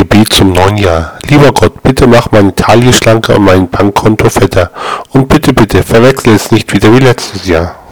Gebet zum neuen Jahr. Lieber Gott, bitte mach meine Taille schlanker und mein Bankkonto fetter. Und bitte, bitte, verwechsel es nicht wieder wie letztes Jahr.